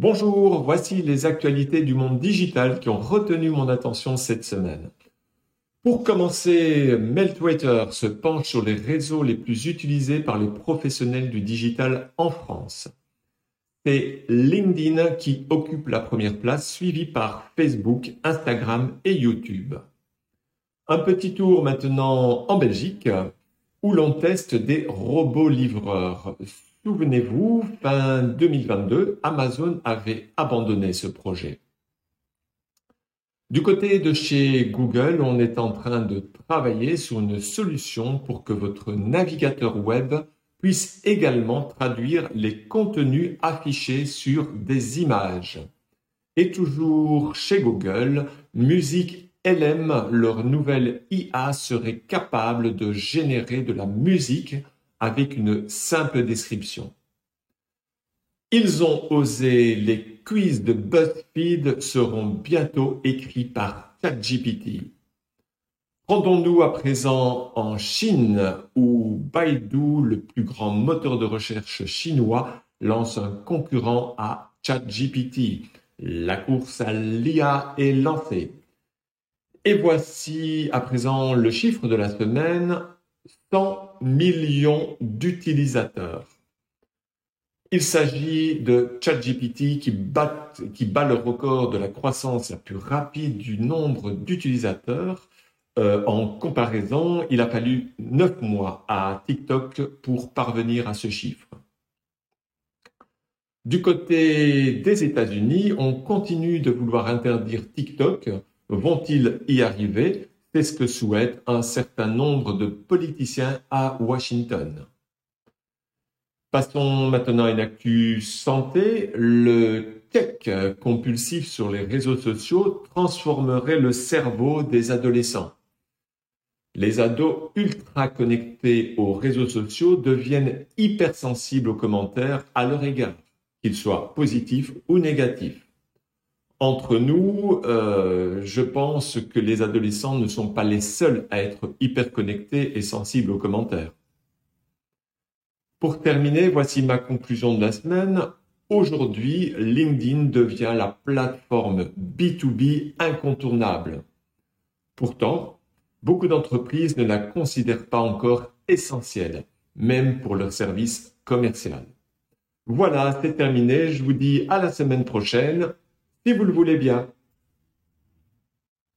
Bonjour, voici les actualités du monde digital qui ont retenu mon attention cette semaine. Pour commencer, Meltwaiter se penche sur les réseaux les plus utilisés par les professionnels du digital en France. C'est LinkedIn qui occupe la première place, suivi par Facebook, Instagram et YouTube. Un petit tour maintenant en Belgique, où l'on teste des robots livreurs. Souvenez-vous, fin 2022, Amazon avait abandonné ce projet. Du côté de chez Google, on est en train de travailler sur une solution pour que votre navigateur web puisse également traduire les contenus affichés sur des images. Et toujours chez Google, Musique LM, leur nouvelle IA serait capable de générer de la musique avec une simple description. Ils ont osé, les quiz de BuzzFeed seront bientôt écrits par ChatGPT. Rendons-nous à présent en Chine où Baidu, le plus grand moteur de recherche chinois, lance un concurrent à ChatGPT. La course à l'IA est lancée. Et voici à présent le chiffre de la semaine, 100 millions d'utilisateurs. Il s'agit de ChatGPT qui bat, qui bat le record de la croissance la plus rapide du nombre d'utilisateurs. Euh, en comparaison, il a fallu 9 mois à TikTok pour parvenir à ce chiffre. Du côté des États-Unis, on continue de vouloir interdire TikTok. Vont-ils y arriver? Ce que souhaite un certain nombre de politiciens à Washington. Passons maintenant à une actu santé. Le tech compulsif sur les réseaux sociaux transformerait le cerveau des adolescents. Les ados ultra connectés aux réseaux sociaux deviennent hypersensibles aux commentaires à leur égard, qu'ils soient positifs ou négatifs. Entre nous, euh, je pense que les adolescents ne sont pas les seuls à être hyper connectés et sensibles aux commentaires. Pour terminer, voici ma conclusion de la semaine. Aujourd'hui, LinkedIn devient la plateforme B2B incontournable. Pourtant, beaucoup d'entreprises ne la considèrent pas encore essentielle, même pour leur service commercial. Voilà, c'est terminé. Je vous dis à la semaine prochaine si vous le voulez bien.